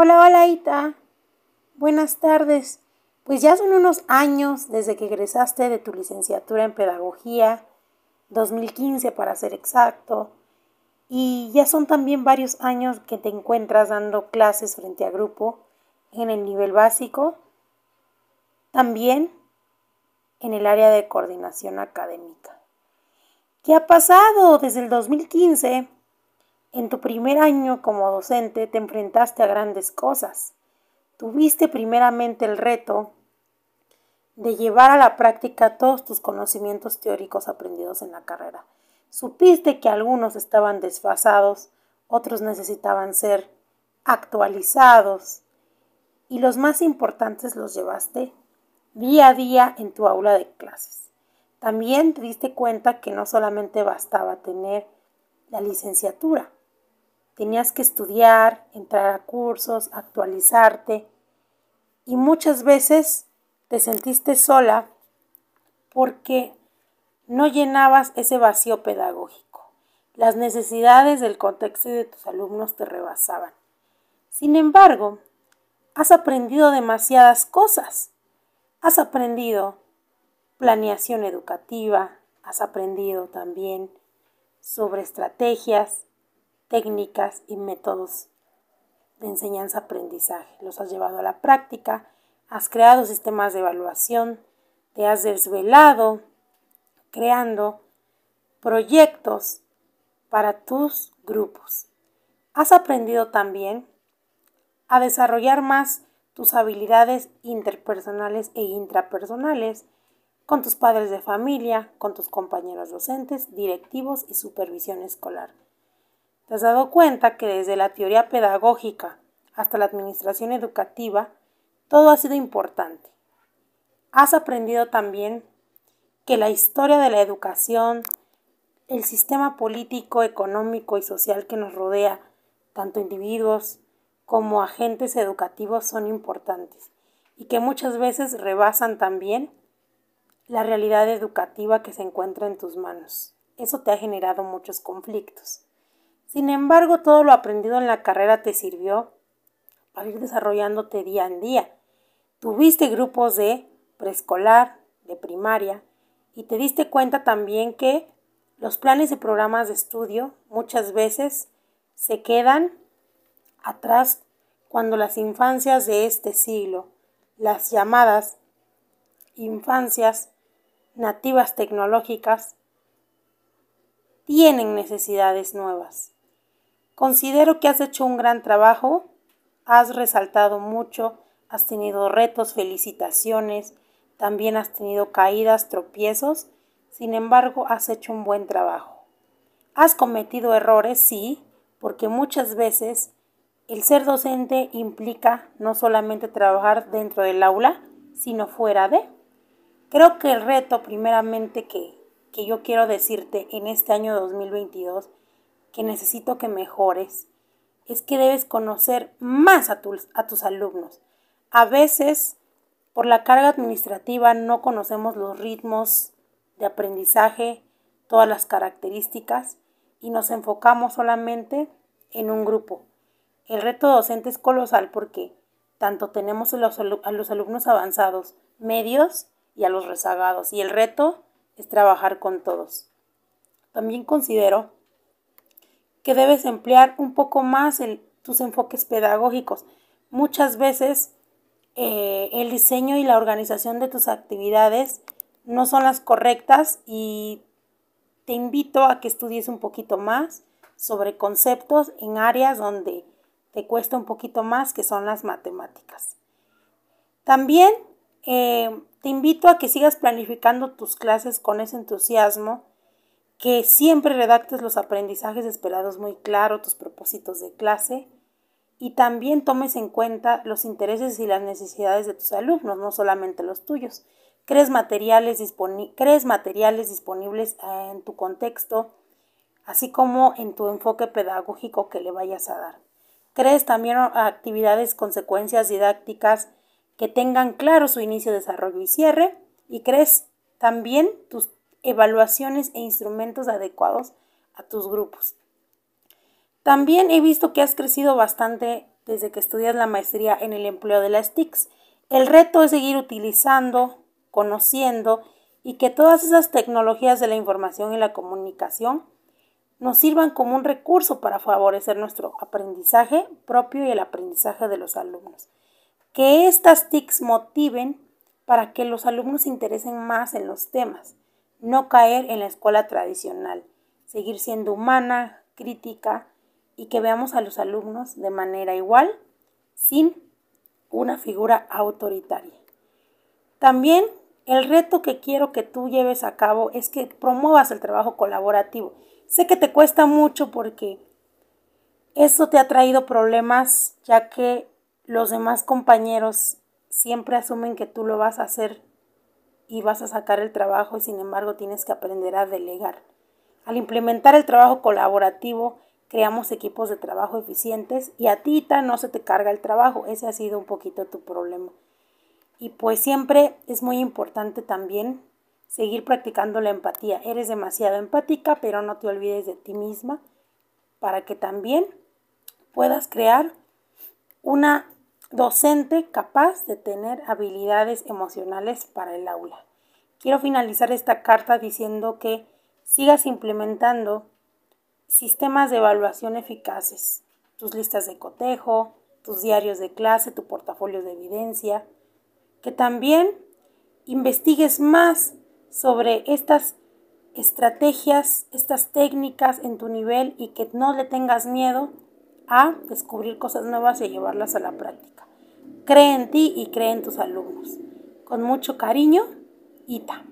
Hola, hola Ita. Buenas tardes. Pues ya son unos años desde que egresaste de tu licenciatura en Pedagogía, 2015 para ser exacto, y ya son también varios años que te encuentras dando clases frente a grupo en el nivel básico, también en el área de coordinación académica. ¿Qué ha pasado desde el 2015? En tu primer año como docente te enfrentaste a grandes cosas. Tuviste primeramente el reto de llevar a la práctica todos tus conocimientos teóricos aprendidos en la carrera. Supiste que algunos estaban desfasados, otros necesitaban ser actualizados y los más importantes los llevaste día a día en tu aula de clases. También te diste cuenta que no solamente bastaba tener la licenciatura, Tenías que estudiar, entrar a cursos, actualizarte y muchas veces te sentiste sola porque no llenabas ese vacío pedagógico. Las necesidades del contexto y de tus alumnos te rebasaban. Sin embargo, has aprendido demasiadas cosas. Has aprendido planeación educativa, has aprendido también sobre estrategias, técnicas y métodos de enseñanza-aprendizaje. Los has llevado a la práctica, has creado sistemas de evaluación, te has desvelado creando proyectos para tus grupos. Has aprendido también a desarrollar más tus habilidades interpersonales e intrapersonales con tus padres de familia, con tus compañeros docentes, directivos y supervisión escolar. ¿Te has dado cuenta que desde la teoría pedagógica hasta la administración educativa, todo ha sido importante? Has aprendido también que la historia de la educación, el sistema político, económico y social que nos rodea, tanto individuos como agentes educativos, son importantes y que muchas veces rebasan también la realidad educativa que se encuentra en tus manos. Eso te ha generado muchos conflictos. Sin embargo, todo lo aprendido en la carrera te sirvió para ir desarrollándote día en día. Tuviste grupos de preescolar, de primaria, y te diste cuenta también que los planes y programas de estudio muchas veces se quedan atrás cuando las infancias de este siglo, las llamadas infancias nativas tecnológicas, tienen necesidades nuevas. Considero que has hecho un gran trabajo, has resaltado mucho, has tenido retos, felicitaciones, también has tenido caídas, tropiezos, sin embargo has hecho un buen trabajo. Has cometido errores, sí, porque muchas veces el ser docente implica no solamente trabajar dentro del aula, sino fuera de. Creo que el reto primeramente que, que yo quiero decirte en este año 2022 que necesito que mejores es que debes conocer más a tus, a tus alumnos. A veces, por la carga administrativa, no conocemos los ritmos de aprendizaje, todas las características y nos enfocamos solamente en un grupo. El reto docente es colosal porque tanto tenemos a los, a los alumnos avanzados, medios y a los rezagados y el reto es trabajar con todos. También considero que debes emplear un poco más tus enfoques pedagógicos. Muchas veces eh, el diseño y la organización de tus actividades no son las correctas y te invito a que estudies un poquito más sobre conceptos en áreas donde te cuesta un poquito más, que son las matemáticas. También eh, te invito a que sigas planificando tus clases con ese entusiasmo que siempre redactes los aprendizajes esperados muy claro, tus propósitos de clase y también tomes en cuenta los intereses y las necesidades de tus alumnos, no solamente los tuyos. Crees materiales, crees materiales disponibles eh, en tu contexto, así como en tu enfoque pedagógico que le vayas a dar. Crees también actividades, consecuencias didácticas que tengan claro su inicio, desarrollo y cierre y crees también tus evaluaciones e instrumentos adecuados a tus grupos. También he visto que has crecido bastante desde que estudias la maestría en el empleo de las TICs. El reto es seguir utilizando, conociendo y que todas esas tecnologías de la información y la comunicación nos sirvan como un recurso para favorecer nuestro aprendizaje propio y el aprendizaje de los alumnos. Que estas TICs motiven para que los alumnos se interesen más en los temas, no caer en la escuela tradicional, seguir siendo humana, crítica y que veamos a los alumnos de manera igual, sin una figura autoritaria. También el reto que quiero que tú lleves a cabo es que promuevas el trabajo colaborativo. Sé que te cuesta mucho porque eso te ha traído problemas ya que los demás compañeros siempre asumen que tú lo vas a hacer y vas a sacar el trabajo y sin embargo tienes que aprender a delegar. Al implementar el trabajo colaborativo, creamos equipos de trabajo eficientes y a ti no se te carga el trabajo. Ese ha sido un poquito tu problema. Y pues siempre es muy importante también seguir practicando la empatía. Eres demasiado empática, pero no te olvides de ti misma para que también puedas crear una docente capaz de tener habilidades emocionales para el aula. Quiero finalizar esta carta diciendo que sigas implementando sistemas de evaluación eficaces, tus listas de cotejo, tus diarios de clase, tu portafolio de evidencia, que también investigues más sobre estas estrategias, estas técnicas en tu nivel y que no le tengas miedo a descubrir cosas nuevas y a llevarlas a la práctica. Cree en ti y cree en tus alumnos. Con mucho cariño, Ita.